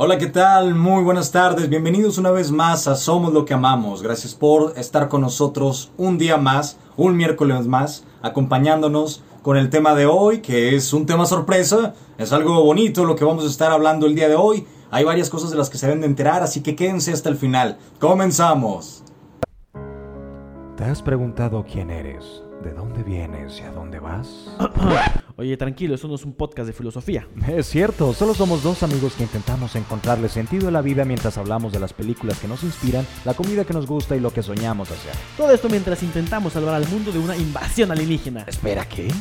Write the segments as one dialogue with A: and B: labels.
A: Hola, ¿qué tal? Muy buenas tardes. Bienvenidos una vez más a Somos lo que amamos. Gracias por estar con nosotros un día más, un miércoles más, acompañándonos con el tema de hoy, que es un tema sorpresa. Es algo bonito lo que vamos a estar hablando el día de hoy. Hay varias cosas de las que se deben de enterar, así que quédense hasta el final. Comenzamos.
B: ¿Te has preguntado quién eres? ¿De dónde vienes y a dónde vas?
C: Oye, tranquilo, eso no es un podcast de filosofía.
B: Es cierto, solo somos dos amigos que intentamos encontrarle sentido a la vida mientras hablamos de las películas que nos inspiran, la comida que nos gusta y lo que soñamos hacer.
C: Todo esto mientras intentamos salvar al mundo de una invasión alienígena.
B: Espera, ¿qué?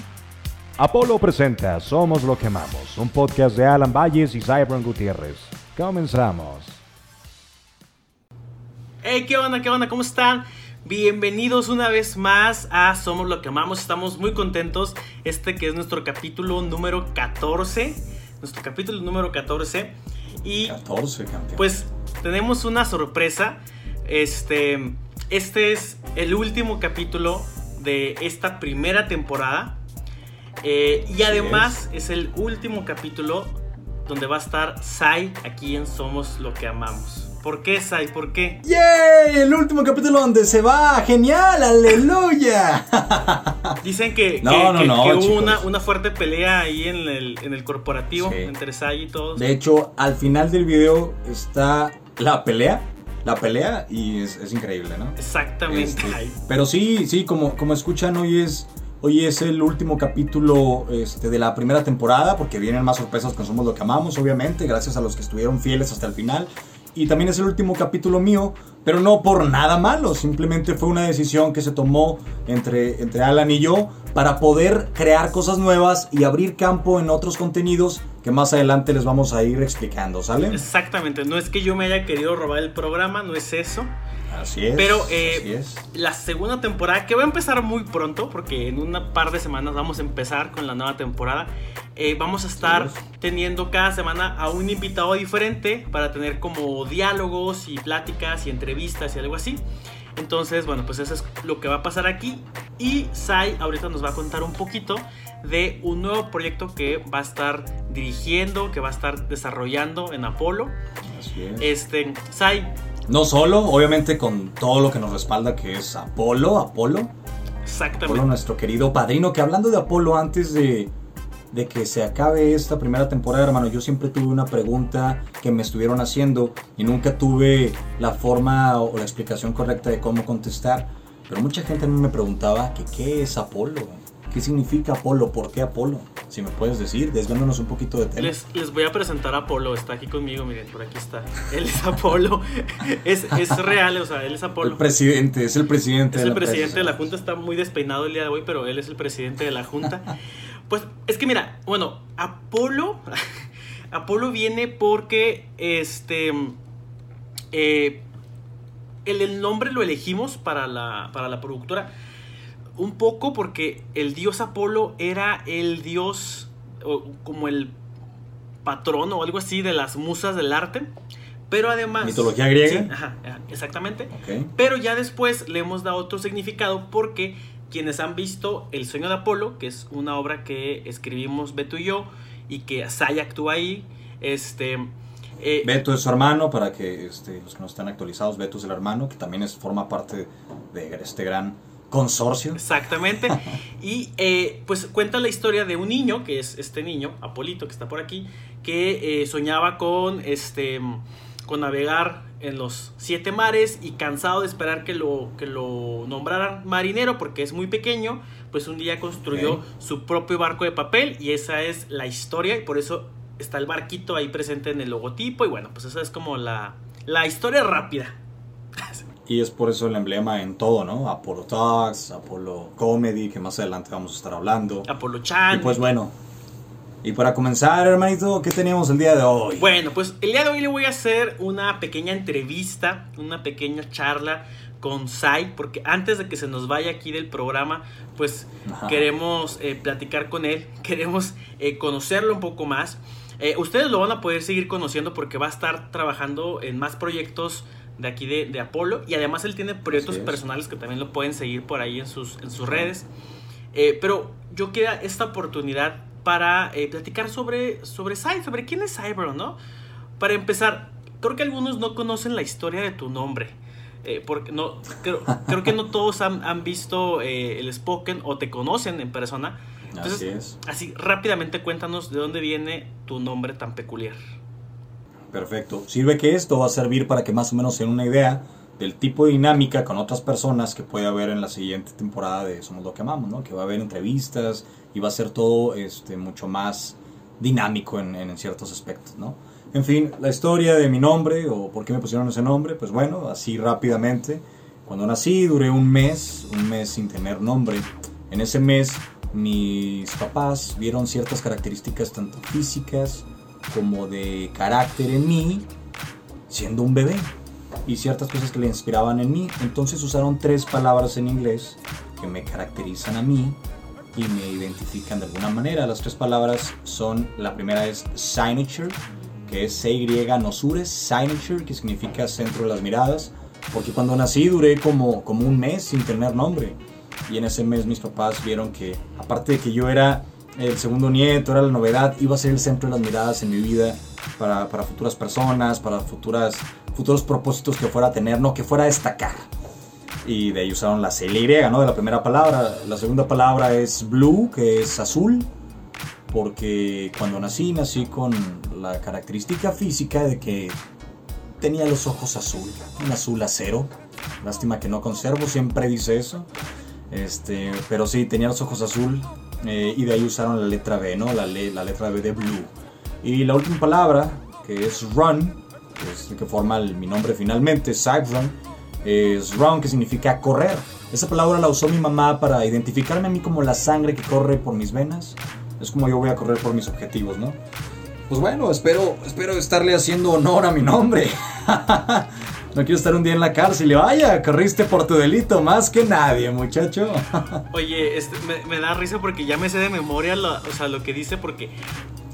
B: Apolo presenta Somos lo que amamos, un podcast de Alan Valles y Cybron Gutiérrez. Comenzamos.
C: Hey, ¿qué onda? ¿Qué onda? ¿Cómo están? Bienvenidos una vez más a Somos lo que amamos. Estamos muy contentos. Este que es nuestro capítulo número 14. Nuestro capítulo número 14. Y
A: 14, campeón.
C: pues tenemos una sorpresa. Este, este es el último capítulo de esta primera temporada. Eh, y además es. el último capítulo donde va a estar Sai aquí en Somos lo que amamos. ¿Por qué, Sai? ¿Por qué?
A: ¡Yay! El último capítulo donde se va. ¡Genial! ¡Aleluya!
C: Dicen que,
A: No,
C: que-
A: no,
C: que-
A: no,
C: que hubo una, una fuerte pelea ahí en el, en el corporativo
A: Sí.
C: entre Sai y todos.
A: De hecho, al final del video está la pelea. La pelea y es, es increíble, ¿no?
C: Exactamente.
A: Este, pero sí, sí, como, como escuchan, hoy es, hoy es el último capítulo este, de la primera temporada, porque vienen más sorpresas con Somos lo que amamos, obviamente, gracias a los que estuvieron fieles hasta el final. Y también es el último capítulo mío, pero no por nada malo, simplemente fue una decisión que se tomó entre, entre Alan y yo para poder crear cosas nuevas y abrir campo en otros contenidos que más adelante les vamos a ir explicando, ¿sale?
C: Exactamente. No es que yo me haya querido robar el programa, no es eso.
A: Así es.
C: Pero, eh,
A: así es.
C: La segunda temporada, que va a empezar muy pronto, porque en una par de semanas vamos a empezar con la nueva temporada. eh, vamos a estar teniendo cada semana a un invitado diferente para tener como diálogos y pláticas y entrevistas y algo así. Entonces, bueno, pues eso es lo que va a pasar aquí. Y Sai ahorita nos va a contar un poquito de un nuevo proyecto que va a estar dirigiendo, que va a estar desarrollando en Apolo.
A: Así es.
C: Este, Sai,
A: No solo, obviamente con todo lo que nos respalda que es Apolo, Apolo, Apolo
C: exactamente.
A: nuestro querido padrino, que hablando de Apolo antes de, de que se acabe esta primera temporada, hermano, yo siempre tuve una pregunta que me estuvieron haciendo y nunca tuve la forma o la explicación correcta de cómo contestar, pero mucha gente me preguntaba que qué es Apolo, qué significa Apolo, por qué Apolo, si me puedes decir, desviándonos un poquito de tema.
C: Les, les voy a presentar a Apolo, está aquí conmigo, miren, por aquí está. Él es Apolo, es, es real, o sea, él es
A: El
C: Apolo.
A: presidente, es el presidente
C: Es
A: de
C: el
A: la
C: presidente de la. Junta, está muy despeinado el día de hoy, pero él es el presidente de la Junta. Pues es que mira, bueno, Apolo, Apolo viene porque este, eh, el, el nombre lo elegimos para la, para la productora un poco porque el dios Apolo era el dios o como el patrón o algo así de las musas del arte, pero además
A: ¿Mitología griega?
C: Sí, ajá, ajá, exactamente. Pero ya después le hemos dado otro significado porque quienes han visto El sueño de Apolo, que es una obra que escribimos Beto y yo y que Saya actúa ahí, este eh,
A: Beto es su hermano, para que este, los que no están actualizados, Beto es el hermano, que también es, forma parte de este gran consorcio.
C: Exactamente. Y eh, pues cuenta la historia de un niño, que es este niño, Apolito, que está por aquí, que eh, soñaba con este con navegar en los siete mares y cansado de esperar que lo, que lo nombraran marinero porque es muy pequeño, pues un día construyó su propio barco de papel y esa es la historia y por eso está el barquito ahí presente en el logotipo y bueno, pues esa es como la, la historia rápida.
A: Y es por eso el emblema en todo, ¿no? Apollo Talks, Apollo Comedy, que más adelante vamos a estar hablando.
C: Apolo Chan.
A: Y pues bueno. Y para comenzar, hermanito, ¿qué teníamos el día de hoy?
C: Bueno, pues el día de hoy le voy a hacer una pequeña entrevista, una pequeña charla con Sai, porque antes de que se nos vaya aquí del programa, pues
A: Ajá.
C: queremos eh, platicar con él, queremos eh, conocerlo un poco más. Eh, ustedes lo van a poder seguir conociendo porque va a estar trabajando en más proyectos de aquí de, de Apolo y además él tiene proyectos personales que también lo pueden seguir por ahí en sus, en sus redes. Eh, pero yo quería esta oportunidad para eh, platicar sobre, sobre Sai, sobre quién es Cyber, ¿no? para empezar, creo que algunos no conocen la historia de tu nombre. Eh, porque no, creo, creo, que no todos han, han visto el Spoken o te conocen en persona. Entonces,
A: así es.
C: Así, rápidamente cuéntanos de dónde viene tu nombre tan peculiar.
A: Perfecto. Sirve que esto va a servir para que más o menos den una idea del tipo de dinámica con otras personas que puede haber en la siguiente temporada de Somos lo que amamos, ¿no? Que va a haber entrevistas y va a ser todo este, mucho más dinámico en, en ciertos aspectos, ¿no? En fin, la historia de mi nombre o por qué me pusieron ese nombre, pues bueno, así rápidamente. Cuando nací duré un mes, un mes sin tener nombre. En ese mes mis papás vieron ciertas características tanto físicas como de carácter en mí siendo un bebé y ciertas cosas que le inspiraban en mí. Entonces usaron tres palabras en inglés que me caracterizan a mí y me identifican de alguna manera. Las tres palabras son, la primera es signature, que es C-Y Nosures, signature, que significa centro de las miradas, porque cuando nací duré como, como un mes sin tener nombre. Y en ese mes mis papás vieron que, aparte de que yo era el segundo nieto, era la novedad, iba a ser el centro de las miradas en mi vida para, para futuras personas, para futuras, futuros propósitos que fuera a tener, no que fuera a destacar. Y de ahí usaron la C y ¿no? De la primera palabra. La segunda palabra es blue, que es azul porque cuando nací, nací con la característica física de que tenía los ojos azul, un azul acero. Lástima que no conservo, siempre dice eso. Este, pero sí, tenía los ojos azul eh, y de ahí usaron la letra B, ¿no? La, la letra B de blue. Y la última palabra, que es run, que es el que forma mi nombre finalmente, Run, es run, que significa correr. Esa palabra la usó mi mamá para identificarme a mí como la sangre que corre por mis venas es como yo voy a correr por mis objetivos, ¿no? Pues bueno, espero, espero estarle haciendo honor a mi nombre. no quiero estar un día en la cárcel. Y vaya, corriste por tu delito más que nadie, muchacho.
C: Oye, este, me, da risa porque ya me sé de memoria lo, o sea, lo que dice porque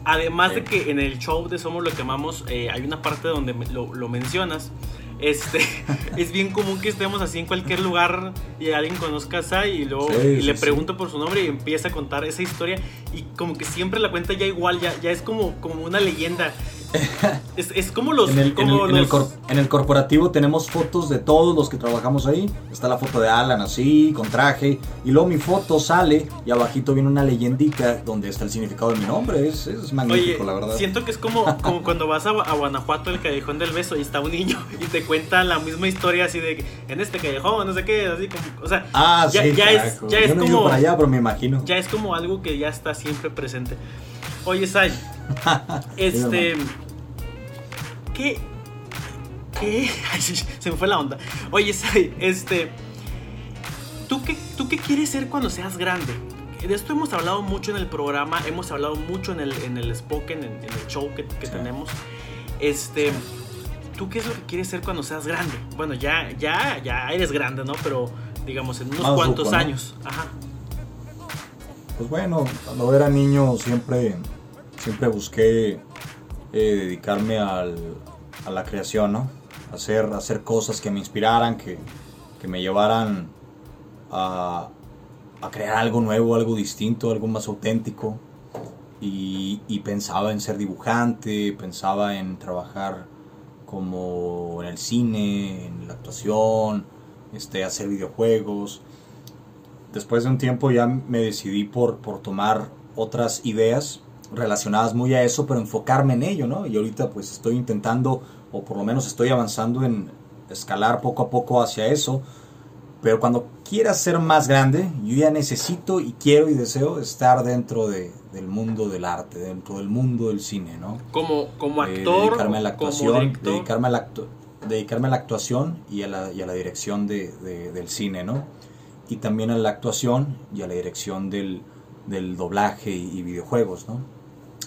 C: además de que en el show de Somos lo que amamos eh, hay una parte donde lo, lo mencionas. Este, es bien común que estemos así en cualquier lugar y alguien conozca a Sai y luego le pregunto por su nombre y empieza a contar esa historia. Y como que siempre la cuenta ya igual, ya, ya es como, como una leyenda. Es, como los.
A: En el,
C: como
A: en, el corporativo tenemos fotos de todos los que trabajamos ahí. Está la foto de Alan así, con traje. Y luego mi foto sale y abajito viene una leyendita donde está el significado de mi nombre. Es, es magnífico, la verdad.
C: Siento que es como, como cuando vas a, Guanajuato, el callejón del beso, y está un niño y te cuenta la misma historia así de en este callejón, no sé qué, así como. O sea,
A: ah, ya,
C: ya es, ya es como.
A: para allá, pero me imagino.
C: Ya es como algo que ya está siempre presente. Oye, Sai, este. ¿Qué? ¿Qué? Ay, se me fue la onda. Oye, Sai, este. ¿tú qué, ¿Tú qué quieres ser cuando seas grande? De esto hemos hablado mucho en el programa, hemos hablado mucho en el, en el Spoken, en, el show que, tenemos. Este. ¿Tú qué es lo que quieres ser cuando seas grande? Bueno, ya, ya, ya eres grande, ¿no? Pero digamos, en unos cuantos años. Ajá.
A: Pues bueno, cuando era niño siempre, siempre busqué eh, dedicarme al, a la creación, ¿no? Hacer, hacer cosas que me inspiraran, que, que me llevaran a, a, crear algo nuevo, algo distinto, algo más auténtico. Y, y, pensaba en ser dibujante, pensaba en trabajar como en el cine, en la actuación, este, hacer videojuegos después de un tiempo ya me decidí por, por tomar otras ideas relacionadas muy a eso, pero enfocarme en ello, ¿no? Y ahorita pues estoy intentando, o por lo menos estoy avanzando en escalar poco a poco hacia eso, pero cuando quiera ser más grande, yo ya necesito y quiero y deseo estar dentro de, del mundo del arte, dentro del mundo del cine, ¿no?
C: Como, como eh, actor,
A: dedicarme a la actuación, dedicarme a la, dedicarme a la actuación y a la, y a la dirección de, del cine, ¿no? y también a la actuación y a la dirección del, del doblaje y, videojuegos, ¿no?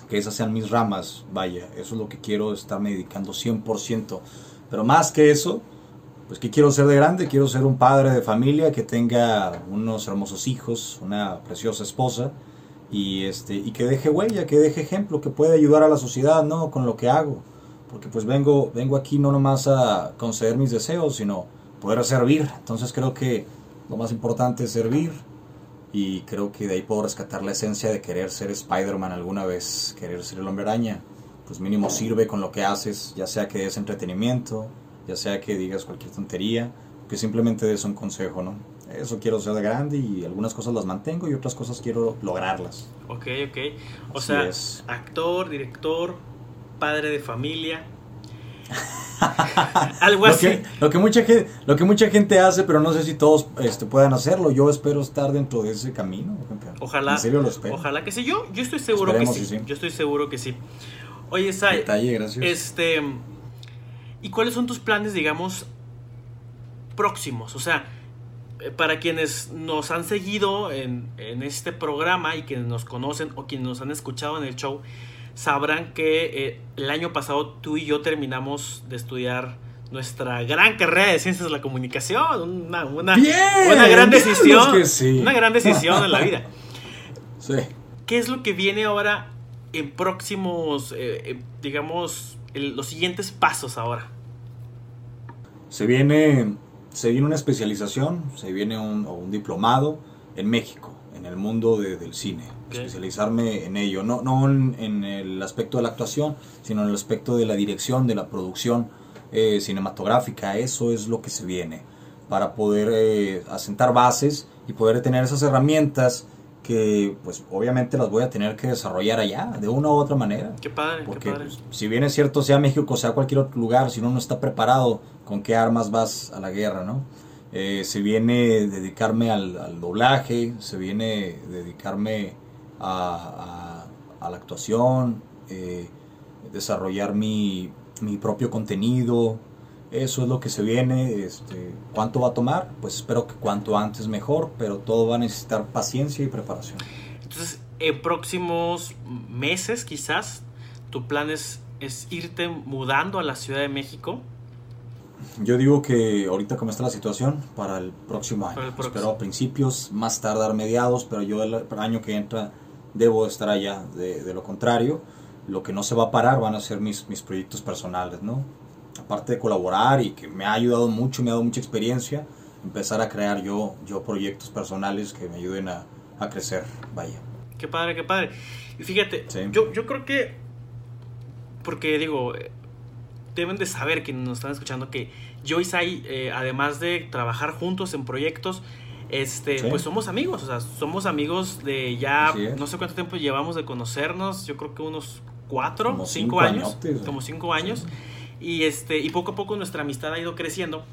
A: Que esas sean mis ramas, vaya, eso es lo que quiero estarme dedicando 100%. Pero más que eso, pues que quiero ser de grande, quiero ser un padre de familia que tenga unos hermosos hijos, una preciosa esposa y este y que deje huella, que deje ejemplo, que pueda ayudar a la sociedad, ¿no? Con lo que hago. Porque pues vengo vengo aquí no nomás a conceder mis deseos, sino poder servir. Entonces creo que lo más importante es servir y creo que de ahí puedo rescatar la esencia de querer ser Spider-Man alguna vez, querer ser el hombre araña. pues mínimo sirve con lo que haces, ya sea que des entretenimiento, ya sea que digas cualquier tontería, que simplemente des un consejo, ¿no? Eso quiero ser de grande y algunas cosas las mantengo y otras cosas quiero lograrlas.
C: Ok, ok. O sea, actor, director, padre de familia.
A: Algo así. Lo que, mucha gente, lo que mucha gente hace, pero no sé si todos este, puedan hacerlo. Yo espero estar dentro de ese camino.
C: Ojalá. En serio lo espero. Ojalá que sí. Yo, yo estoy seguro que sí. Yo estoy seguro que sí. Oye, Sai.
A: Detalle, gracias.
C: Este. ¿Y cuáles son tus planes, digamos, próximos? O sea, eh, para quienes nos han seguido en, en, este programa y quienes nos conocen o quienes nos han escuchado en el show, sabrán que eh, el año pasado tú y yo terminamos de estudiar nuestra gran carrera de ciencias de la comunicación. Una, una, una gran decisión. Una gran decisión en la vida.
A: Sí.
C: ¿Qué es lo que viene ahora en próximos, eh, digamos, los siguientes pasos ahora?
A: Se viene se viene una especialización, se viene un, un diplomado en México, en el mundo del cine. Especializarme en ello, no, no en, el aspecto de la actuación, sino en el aspecto de la dirección, de la producción eh, cinematográfica. Eso es lo que se viene, para poder eh, asentar bases y poder tener esas herramientas que pues obviamente las voy a tener que desarrollar allá de una u otra manera.
C: Qué padre.
A: Porque
C: qué padre.
A: Pues, si bien es cierto, sea México, sea cualquier otro lugar, si uno no está preparado, ¿con qué armas vas a la guerra, no? Eh, se viene dedicarme al, doblaje, se viene dedicarme a, a, la actuación, eh, desarrollar mi, mi propio contenido, eso es lo que se viene. Este, ¿Cuánto va a tomar? Pues espero que cuanto antes mejor, pero todo va a necesitar paciencia y preparación.
C: Entonces, en próximos meses quizás, tu plan es, es irte mudando a la Ciudad de México.
A: Yo digo que ahorita como está la situación, para el próximo año. Espero a principios, más tardar mediados, pero yo el año que entra debo estar allá. De, de, lo contrario, lo que no se va a parar van a ser mis, mis proyectos personales, ¿no? aparte de colaborar y que me ha ayudado mucho, me ha dado mucha experiencia, empezar a crear yo, yo proyectos personales que me ayuden a, a crecer, vaya.
C: Qué padre, qué padre. Y fíjate, yo, yo creo que, porque digo, deben de saber que nos están escuchando que yo y Sai, eh, además de trabajar juntos en proyectos, este, pues somos amigos, o sea, somos amigos de ya, no sé cuánto tiempo llevamos de conocernos, yo creo que unos cuatro, cinco, años, como cinco años. Y, este, y poco a poco nuestra amistad ha ido creciendo.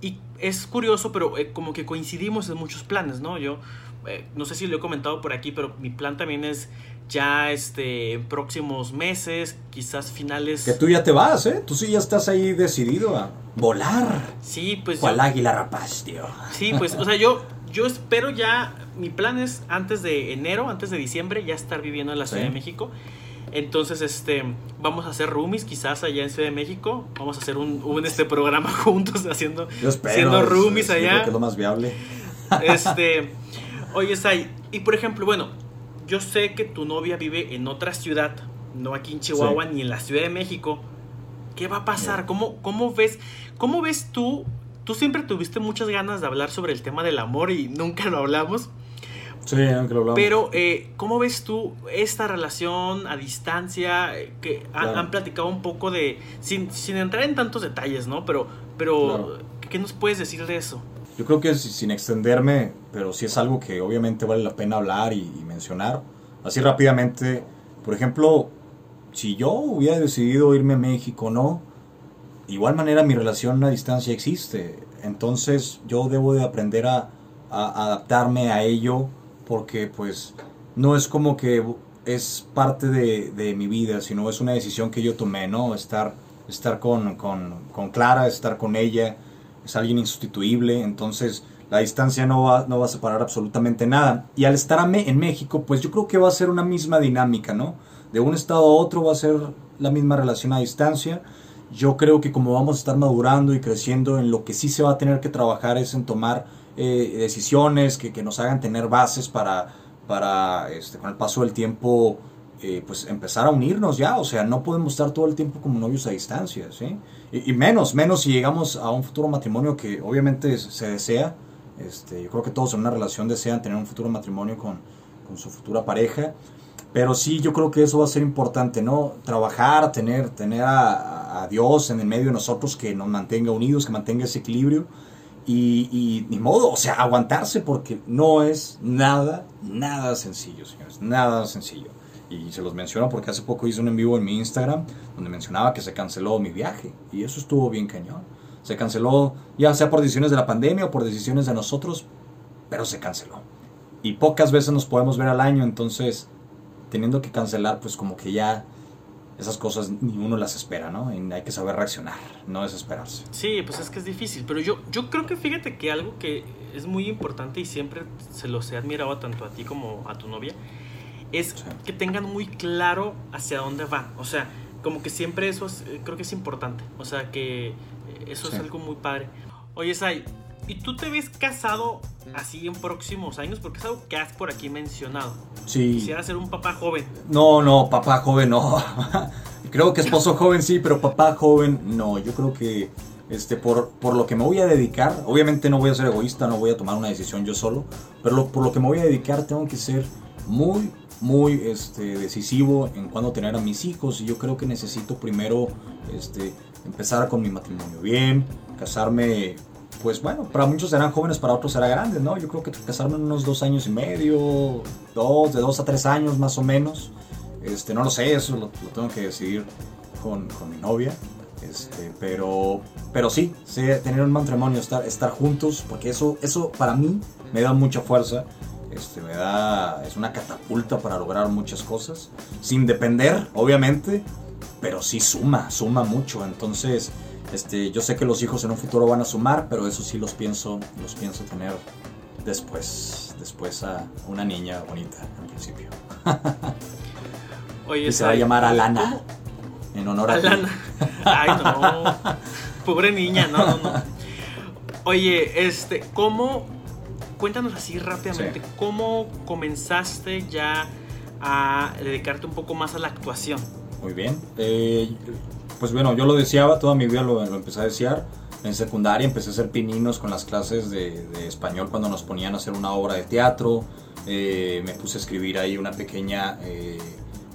C: Y es curioso, pero eh, como que coincidimos en muchos planes, ¿no? Yo, eh, no sé si lo he comentado por aquí, pero mi plan también es ya este, en próximos meses, quizás finales...
A: Que tú ya te vas, ¿eh? Tú sí ya estás ahí decidido a volar.
C: Sí, pues...
A: Cual águila rapaz, tío.
C: Sí, pues, o sea, yo, yo espero ya, mi plan es antes de enero, antes de diciembre, ya estar viviendo en la Ciudad de México. Entonces, este, vamos a hacer roomies quizás allá en Ciudad de México. Vamos a hacer un, este programa juntos haciendo
A: siendo
C: roomies allá.
A: que es lo más viable.
C: Este, oye, Sai, y por ejemplo, bueno, yo sé que tu novia vive en otra ciudad, no aquí en Chihuahua ni en la Ciudad de México. ¿Qué va a pasar? ¿Cómo, cómo ves, cómo ves tú? Tú siempre tuviste muchas ganas de hablar sobre el tema del amor y nunca lo hablamos.
A: Sí, aunque lo hablamos.
C: Pero, eh, ¿cómo ves tú esta relación a distancia? Eh, que han, platicado un poco de. Sin, sin, entrar en tantos detalles, ¿no? Pero, pero ¿qué nos puedes decir de eso?
A: Yo creo que sin extenderme, pero sí es algo que obviamente vale la pena hablar y, mencionar. Así rápidamente, por ejemplo, si yo hubiera decidido irme a México, ¿no? Igual manera mi relación a distancia existe. Entonces yo debo de aprender a, a adaptarme a ello porque pues no es como que es parte de, mi vida, sino es una decisión que yo tomé, ¿no? Estar, estar con, Clara, estar con ella, es alguien insustituible, entonces la distancia no va, no va a separar absolutamente nada. Y al estar en México, pues yo creo que va a ser una misma dinámica, ¿no? De un estado a otro va a ser la misma relación a distancia. Yo creo que como vamos a estar madurando y creciendo, en lo que sí se va a tener que trabajar es en tomar eh, decisiones que, que, nos hagan tener bases para, para este, con el paso del tiempo, eh, pues empezar a unirnos ya. O sea, no podemos estar todo el tiempo como novios a distancia, ¿sí? Y, menos, menos si llegamos a un futuro matrimonio que obviamente se desea. Este, yo creo que todos en una relación desean tener un futuro matrimonio con, con su futura pareja. Pero sí, yo creo que eso va a ser importante, ¿no? Trabajar, tener, tener a, a Dios en el medio de nosotros que nos mantenga unidos, que mantenga ese equilibrio. Y, y ni modo, o sea, aguantarse porque no es nada, nada sencillo, señores, nada sencillo. Y se los menciono porque hace poco hice un en vivo en mi Instagram donde mencionaba que se canceló mi viaje. Y eso estuvo bien cañón. Se canceló, ya sea por decisiones de la pandemia o por decisiones de nosotros, pero se canceló. Y pocas veces nos podemos ver al año, entonces teniendo que cancelar, pues como que ya esas cosas ni uno las espera, ¿no? Y hay que saber reaccionar, no desesperarse.
C: Sí, pues es que es difícil, pero yo, yo creo que fíjate que algo que es muy importante y siempre se los he admirado tanto a ti como a tu novia, es
A: Sí.
C: que tengan muy claro hacia dónde van. O sea, como que siempre eso es- eh, creo que es importante. O sea, que eh, eso
A: Sí.
C: es algo muy padre. Oye, Sai, ¿y tú te ves casado así en próximos años? Porque es algo que has por aquí mencionado.
A: Sí.
C: Quisiera ser un papá joven.
A: No, no, papá joven no. creo que esposo joven sí, pero papá joven no. Yo creo que este, por, por lo que me voy a dedicar, obviamente no voy a ser egoísta, no voy a tomar una decisión yo solo, pero lo- por lo que me voy a dedicar tengo que ser muy, muy este, decisivo en cuándo tener a mis hijos. Y yo creo que necesito primero este, empezar con mi matrimonio bien, casarme. Pues bueno, para muchos serán jóvenes, para otros será grandes, ¿no? Yo creo que casarme en unos dos años y medio, dos, de dos a tres años más o menos. Este, no lo sé, eso lo, lo tengo que decidir con, con mi novia. Este, pero, pero sí, tener un matrimonio, estar, estar juntos, porque eso, eso para mí me da mucha fuerza. Este, me da, es una catapulta para lograr muchas cosas, sin depender, obviamente, pero sí suma, suma mucho. Entonces, este, yo sé que los hijos en un futuro van a sumar, pero eso sí los pienso, los pienso tener después, después a una niña bonita al principio.
C: Oye,
A: Y se va a llamar
C: ¿cómo-
A: Alana, en honor a ti.
C: Alana. Ay, no. Pobre niña, no, no, no. Oye, este, ¿cómo? Cuéntanos así rápidamente,
A: Sí.
C: ¿cómo comenzaste ya a dedicarte un poco más a la actuación?
A: Muy bien. Eh, pues bueno, yo lo deseaba, toda mi vida lo, lo empecé a desear. En secundaria empecé a hacer pininos con las clases de, de español cuando nos ponían a hacer una obra de teatro. Eh, me puse a escribir ahí una pequeña eh,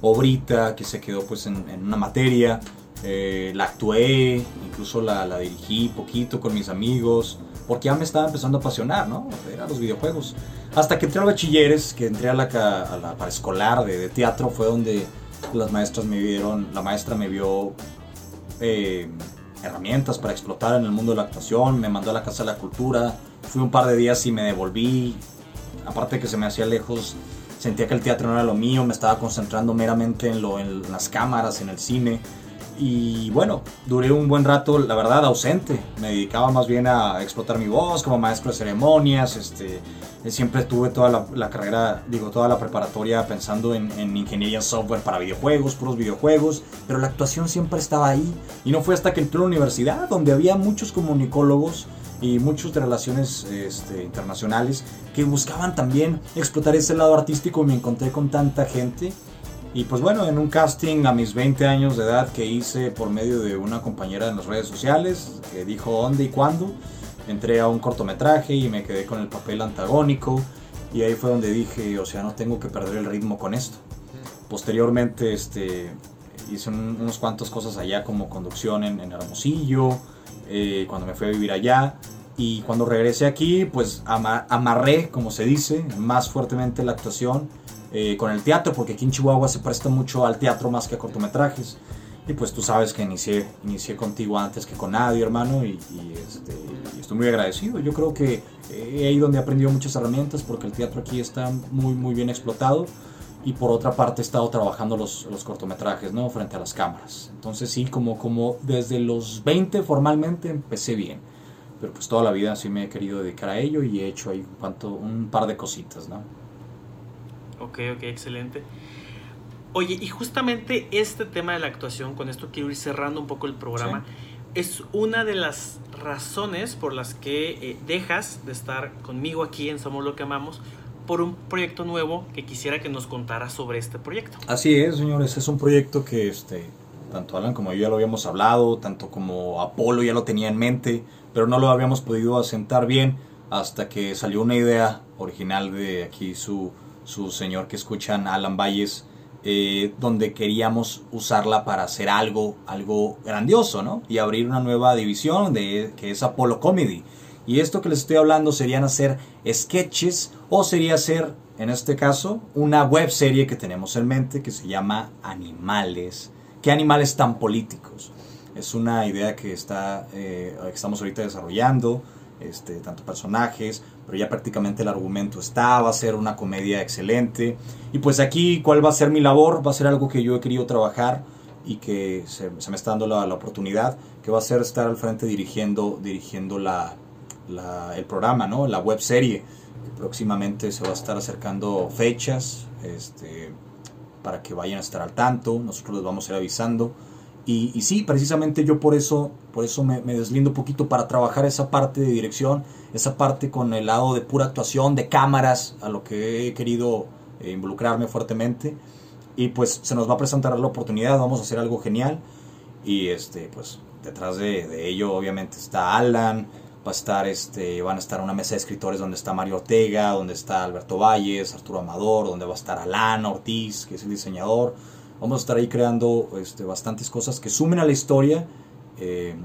A: obrita que se quedó pues en, en una materia. Eh, la actué, incluso la, la dirigí poquito con mis amigos, porque ya me estaba empezando a apasionar, ¿no? Eran los videojuegos. Hasta que entré a bachilleres, que entré a la, a la paraescolar de, de teatro, fue donde las maestras me vieron, la maestra me vio eh, herramientas para explotar en el mundo de la actuación, me mandó a la Casa de la Cultura, fui un par de días y me devolví, aparte que se me hacía lejos, sentía que el teatro no era lo mío, me estaba concentrando meramente en, lo, en las cámaras, en el cine. Y bueno, duré un buen rato, la verdad, ausente. Me dedicaba más bien a explotar mi voz como maestro de ceremonias. Este, siempre tuve toda la, la carrera, digo, toda la preparatoria pensando en, en ingeniería en software para videojuegos, puros videojuegos. Pero la actuación siempre estaba ahí. Y no fue hasta que entré a la universidad, donde había muchos comunicólogos y muchos de relaciones este, internacionales que buscaban también explotar ese lado artístico. Me encontré con tanta gente. Y pues bueno, en un casting a mis 20 años de edad que hice por medio de una compañera en las redes sociales, que dijo dónde y cuándo, entré a un cortometraje y me quedé con el papel antagónico. Y ahí fue donde dije, o sea, no tengo que perder el ritmo con esto. Posteriormente este, hice un- unos cuantos cosas allá como conducción en, en Hermosillo, eh, cuando me fui a vivir allá. Y cuando regresé aquí, pues ama- amarré, como se dice, más fuertemente la actuación eh, con el teatro, porque aquí en Chihuahua se presta mucho al teatro más que a cortometrajes. Y pues tú sabes que inicié, inicié contigo antes que con nadie, hermano, y, y, este, y estoy muy agradecido. Yo creo que eh, ahí donde he aprendido muchas herramientas, porque el teatro aquí está muy, muy bien explotado. Y por otra parte he estado trabajando los, los cortometrajes, ¿no? Frente a las cámaras. Entonces sí, como, como desde los 20 formalmente empecé bien. Pero pues toda la vida sí me he querido dedicar a ello y he hecho ahí un, un par de cositas, ¿no?
C: Ok, ok, excelente. Oye, y justamente este tema de la actuación, con esto quiero ir cerrando un poco el programa, es una de las razones por las que eh, dejas de estar conmigo aquí en Somos lo que amamos por un proyecto nuevo que quisiera que nos contara sobre este proyecto.
A: Así es, señores, es un proyecto que este, tanto Alan como yo ya lo habíamos hablado, tanto como Apolo ya lo tenía en mente, pero no lo habíamos podido asentar bien hasta que salió una idea original de aquí su, su señor que escuchan, Alan Valles, eh, donde queríamos usarla para hacer algo, algo grandioso, ¿no? Y abrir una nueva división de, que es Apollo Comedy. Y esto que les estoy hablando serían hacer sketches o sería hacer, en este caso, una web serie que tenemos en mente que se llama Animales. ¿Qué animales tan políticos? Es una idea que, está, eh, que estamos ahorita desarrollando, este, tanto personajes, pero ya prácticamente el argumento está, va a ser una comedia excelente. Y pues aquí, ¿cuál va a ser mi labor? Va a ser algo que yo he querido trabajar y que se, me está dando la, la, oportunidad, que va a ser estar al frente dirigiendo, dirigiendo la, la, el programa, ¿no? la web serie. Próximamente se va a estar acercando fechas este, para que vayan a estar al tanto, nosotros les vamos a ir avisando. Y, sí, precisamente yo por eso, por eso me, deslindo un poquito para trabajar esa parte de dirección, esa parte con el lado de pura actuación, de cámaras, a lo que he querido eh, involucrarme fuertemente. Y pues se nos va a presentar la oportunidad, vamos a hacer algo genial. Y este, pues detrás de, de ello obviamente está Alan, va a estar este, van a estar una mesa de escritores donde está Mario Ortega, donde está Alberto Valles, Arturo Amador, donde va a estar Alan Ortiz, que es el diseñador vamos a estar ahí creando este, bastantes cosas que sumen a la historia eh,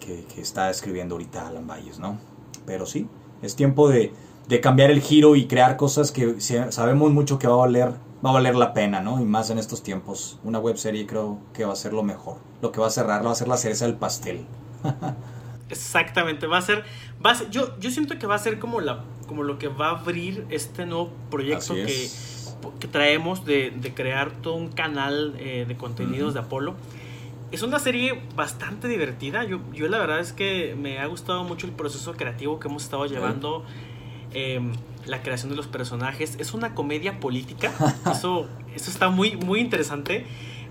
A: que, que, está escribiendo ahorita Alan Valles, ¿no? Pero sí, es tiempo de, de, cambiar el giro y crear cosas que sabemos mucho que va a valer va a valer la pena, ¿no? Y más en estos tiempos. Una web serie creo que va a ser lo mejor. Lo que va a cerrar va a ser la cereza del pastel.
C: Exactamente, va a ser, va a ser, yo, yo siento que va a ser como la como lo que va a abrir este nuevo proyecto que que traemos de, de crear todo un canal eh, de contenidos uh -huh. de Apolo. Es una serie bastante divertida. Yo, yo la verdad es que me ha gustado mucho el proceso creativo que hemos estado llevando. Uh -huh. eh, la creación de los personajes. Es una comedia política. Eso, eso está muy, muy interesante.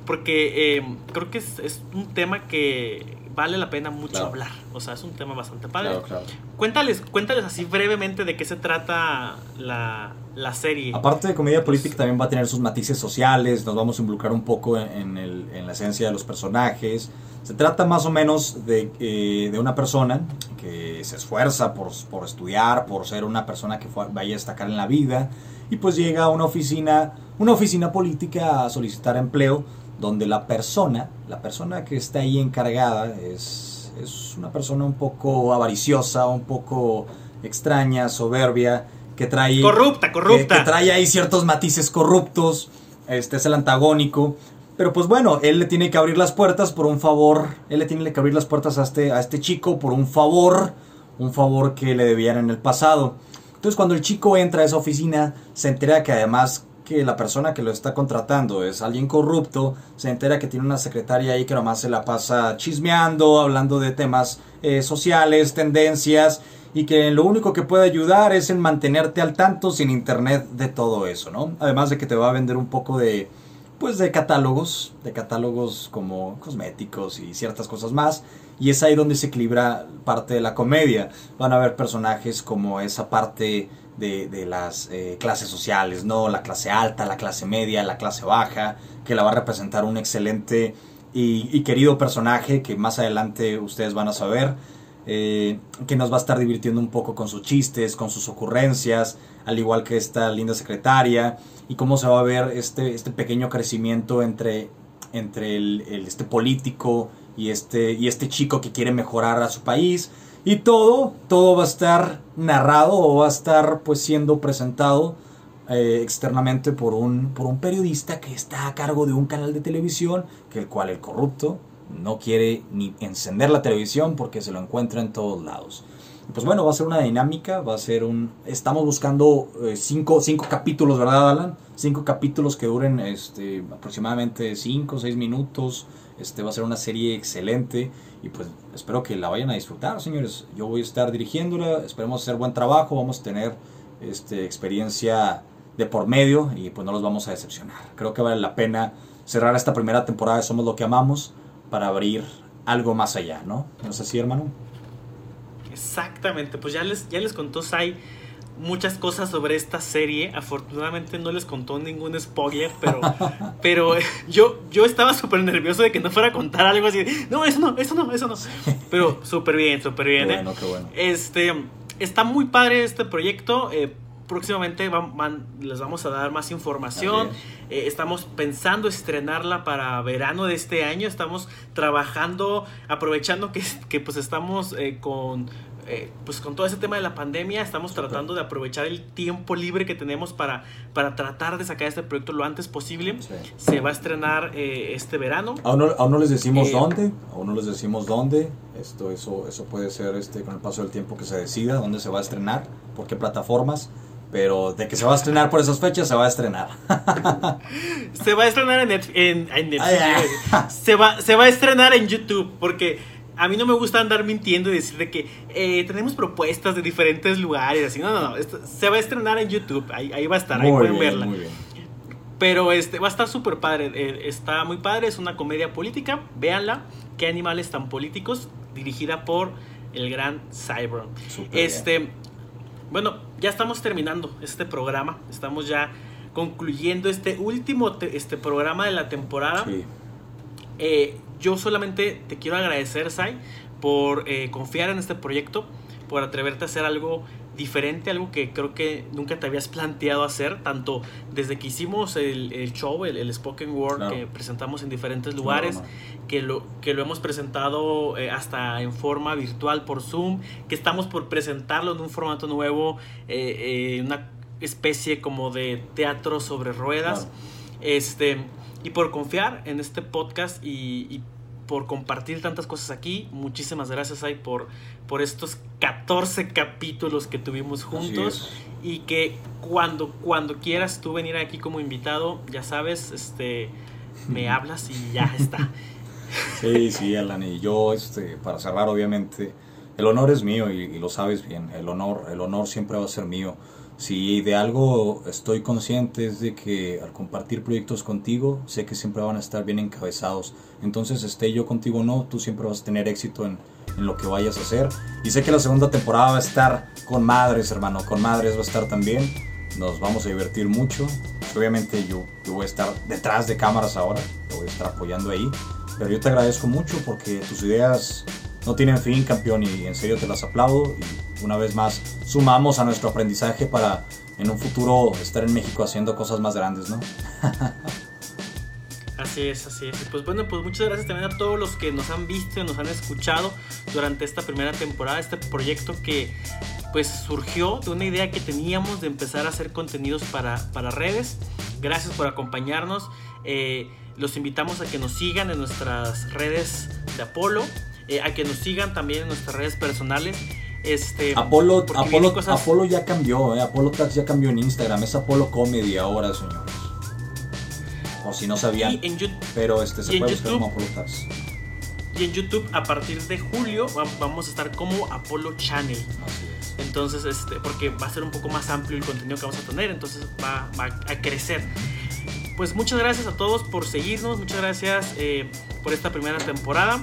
C: Porque eh, creo que es, es, un tema que vale la pena mucho claro. hablar. O sea, es un tema bastante padre.
A: Claro, claro.
C: Cuéntales, cuéntales así brevemente de qué se trata la, la serie.
A: Aparte de comedia política, también va a tener sus matices sociales. Nos vamos a involucrar un poco en, en, el, en la esencia de los personajes. Se trata más o menos de, eh, de una persona que se esfuerza por, por, estudiar, por ser una persona que fue, vaya a destacar en la vida. Y pues llega a una oficina, una oficina política a solicitar empleo donde la persona, la persona que está ahí encargada es, es una persona un poco avariciosa, un poco extraña, soberbia, que trae...
C: Corrupta, corrupta.
A: Que, que, trae ahí ciertos matices corruptos, este es el antagónico. Pero pues bueno, él le tiene que abrir las puertas por un favor, él le tiene que abrir las puertas a este, a este chico por un favor, un favor que le debían en el pasado. Entonces cuando el chico entra a esa oficina, se entera que además que la persona que lo está contratando es alguien corrupto, se entera que tiene una secretaria ahí que nomás se la pasa chismeando, hablando de temas eh, sociales, tendencias, y que lo único que puede ayudar es en mantenerte al tanto sin internet de todo eso, ¿no? Además de que te va a vender un poco de, pues de catálogos, de catálogos como cosméticos y ciertas cosas más, y es ahí donde se equilibra parte de la comedia. Van a haber personajes como esa parte de, de las eh, clases sociales, ¿no? La clase alta, la clase media, la clase baja, que la va a representar un excelente y, y querido personaje que más adelante ustedes van a saber. Eh, que nos va a estar divirtiendo un poco con sus chistes, con sus ocurrencias, al igual que esta linda secretaria, y cómo se va a ver este, este pequeño crecimiento entre, entre el, el, este político y este, y este chico que quiere mejorar a su país. Y todo, todo va a estar narrado o va a estar pues siendo presentado eh, externamente por un, por un periodista que está a cargo de un canal de televisión, que el cual el corrupto no quiere ni encender la televisión porque se lo encuentra en todos lados. Pues bueno, va a ser una dinámica, va a ser un... Estamos buscando eh, cinco, cinco, capítulos, ¿verdad, Alan? Cinco capítulos que duren este, aproximadamente cinco o seis minutos. Este va a ser una serie excelente y pues espero que la vayan a disfrutar, señores. Yo voy a estar dirigiéndola, esperemos hacer buen trabajo, vamos a tener este, experiencia de por medio y pues no los vamos a decepcionar. Creo que vale la pena cerrar esta primera temporada de Somos lo que amamos para abrir algo más allá, ¿no? ¿No es así, hermano?
C: Exactamente, pues ya les, ya les contó Sai muchas cosas sobre esta serie. Afortunadamente no les contó ningún spoiler, pero, pero yo, yo estaba súper nervioso de que no fuera a contar algo así. No, eso no, eso no, eso no. Pero súper bien, súper bien.
A: Qué bueno, qué bueno.
C: Este, está muy padre este proyecto. Eh, próximamente les vamos a dar más información. Eh, estamos pensando estrenarla para verano de este año. Estamos trabajando, aprovechando que, que pues estamos eh, con eh, pues con todo ese tema de la pandemia estamos tratando de aprovechar el tiempo libre que tenemos para, para tratar de sacar este proyecto lo antes posible. Se va a estrenar eh, este verano.
A: Aún no, aún no les decimos eh, dónde, aún no les decimos dónde. Esto, eso, eso puede ser este, con el paso del tiempo que se decida dónde se va a estrenar, por qué plataformas. Pero de que se va a estrenar por esas fechas, se va a estrenar.
C: se va a estrenar en, Netflix. se, va, se va a estrenar en YouTube, porque a mí no me gusta andar mintiendo y decir de que eh, tenemos propuestas de diferentes lugares, así. No, no, no. se va a estrenar en YouTube. Ahí, va a estar, ahí pueden verla. Pero este, va a estar súper padre. Eh, está muy padre. Es una comedia política. Véanla. Qué animales tan políticos. Dirigida por el gran Cyber. Este. Bueno, ya estamos terminando este programa. Estamos ya concluyendo este último este programa de la temporada. Sí. Eh, yo solamente te quiero agradecer, Sai, por eh, confiar en este proyecto, por atreverte a hacer algo diferente, algo que creo que nunca te habías planteado hacer, tanto desde que hicimos el, show, el, Spoken Word que presentamos en diferentes lugares, que lo, que lo hemos presentado eh, hasta en forma virtual por Zoom, que estamos por presentarlo en un formato nuevo, eh, una especie como de teatro sobre ruedas. Este, y por confiar en este podcast y, por compartir tantas cosas aquí. Muchísimas gracias, Ay, por, por estos 14 capítulos que tuvimos juntos. Y que cuando, cuando quieras tú venir aquí como invitado, ya sabes, este, me hablas y ya está.
A: Sí, sí, Alan. Y yo, este, para cerrar, obviamente, el honor es mío y, y, lo sabes bien. El honor, el honor siempre va a ser mío. Si de algo estoy consciente es de que al compartir proyectos contigo, sé que siempre van a estar bien encabezados. Entonces, esté yo contigo o no, tú siempre vas a tener éxito en, lo que vayas a hacer. Y sé que la segunda temporada va a estar con madres, hermano, con madres va a estar también. Nos vamos a divertir mucho. Obviamente yo, yo voy a estar detrás de cámaras ahora, te voy a estar apoyando ahí. Pero yo te agradezco mucho porque tus ideas no tienen fin, campeón, y en serio te las aplaudo. Y una vez más, sumamos a nuestro aprendizaje para en un futuro estar en México haciendo cosas más grandes, ¿no?
C: Así es, así es. Pues bueno, pues muchas gracias también a todos los que nos han visto y nos han escuchado durante esta primera temporada, este proyecto que pues surgió de una idea que teníamos de empezar a hacer contenidos para, para redes. Gracias por acompañarnos. Eh, los invitamos a que nos sigan en nuestras redes de Apolo. Eh, a que nos sigan también en nuestras redes personales. Este,
A: Apolo, Apolo, ya cambió, eh. Apolo Tax ya cambió en Instagram, es Apolo Comedy ahora, señores. O si no sabían. pero este se puede buscar como Apolo Tax.
C: Y en YouTube a partir de julio vamos a estar como Apolo Channel. Entonces, este, porque va a ser un poco más amplio el contenido que vamos a tener, entonces va, a crecer. Pues muchas gracias a todos por seguirnos, muchas gracias eh, por esta primera temporada.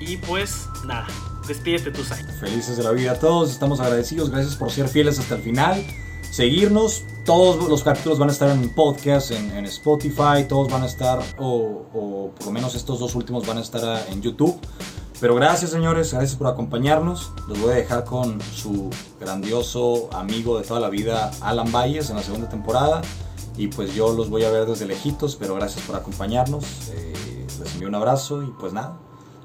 C: Y pues nada, despídete tú, Sai.
A: Felices de la vida a todos, estamos agradecidos, gracias por ser fieles hasta el final. Seguirnos, todos los capítulos van a estar en podcast, en, Spotify, todos van a estar, o, por lo menos estos dos últimos van a estar en YouTube. Pero gracias señores, gracias por acompañarnos. Los voy a dejar con su grandioso amigo de toda la vida, Alan Valles, en la segunda temporada. Y pues yo los voy a ver desde lejitos, pero gracias por acompañarnos. Eh, les envío un abrazo y pues nada,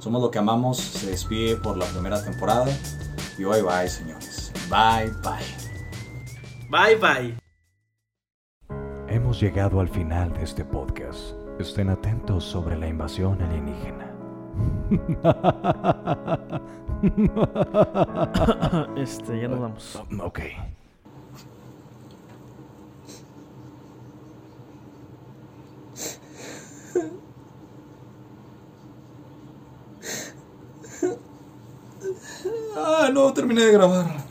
A: somos lo que amamos, se despide por la primera temporada. Y bye bye, señores. Bye bye.
C: Bye bye.
B: Hemos llegado al final de este podcast. Estén atentos sobre la invasión alienígena.
C: este, ya nos vamos.
B: Ok.
A: Ah, no, terminé de grabar.